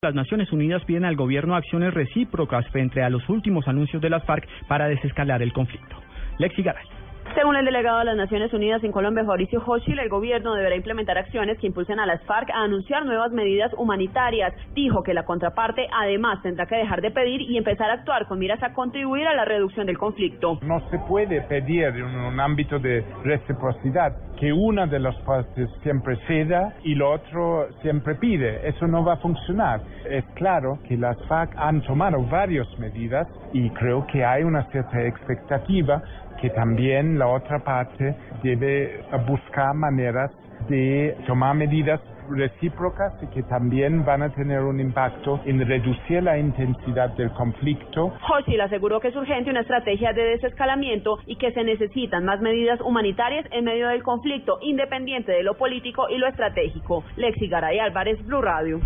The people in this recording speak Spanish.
Las Naciones Unidas piden al gobierno acciones recíprocas frente a los últimos anuncios de las FARC para desescalar el conflicto. Lexi Garay. Según el delegado de las Naciones Unidas en Colombia, Mauricio Hochil, el gobierno deberá implementar acciones que impulsen a las FARC a anunciar nuevas medidas humanitarias. Dijo que la contraparte además tendrá que dejar de pedir y empezar a actuar con miras a contribuir a la reducción del conflicto. No se puede pedir en un ámbito de reciprocidad que una de las partes siempre ceda y lo otro siempre pide. Eso no va a funcionar. Es claro que las FARC han tomado varias medidas y creo que hay una cierta expectativa que también la otra parte debe buscar maneras de tomar medidas recíprocas y que también van a tener un impacto en reducir la intensidad del conflicto. Hochil aseguró que es urgente una estrategia de desescalamiento y que se necesitan más medidas humanitarias en medio del conflicto, independiente de lo político y lo estratégico. Lexi Garay Álvarez, Blue Radio.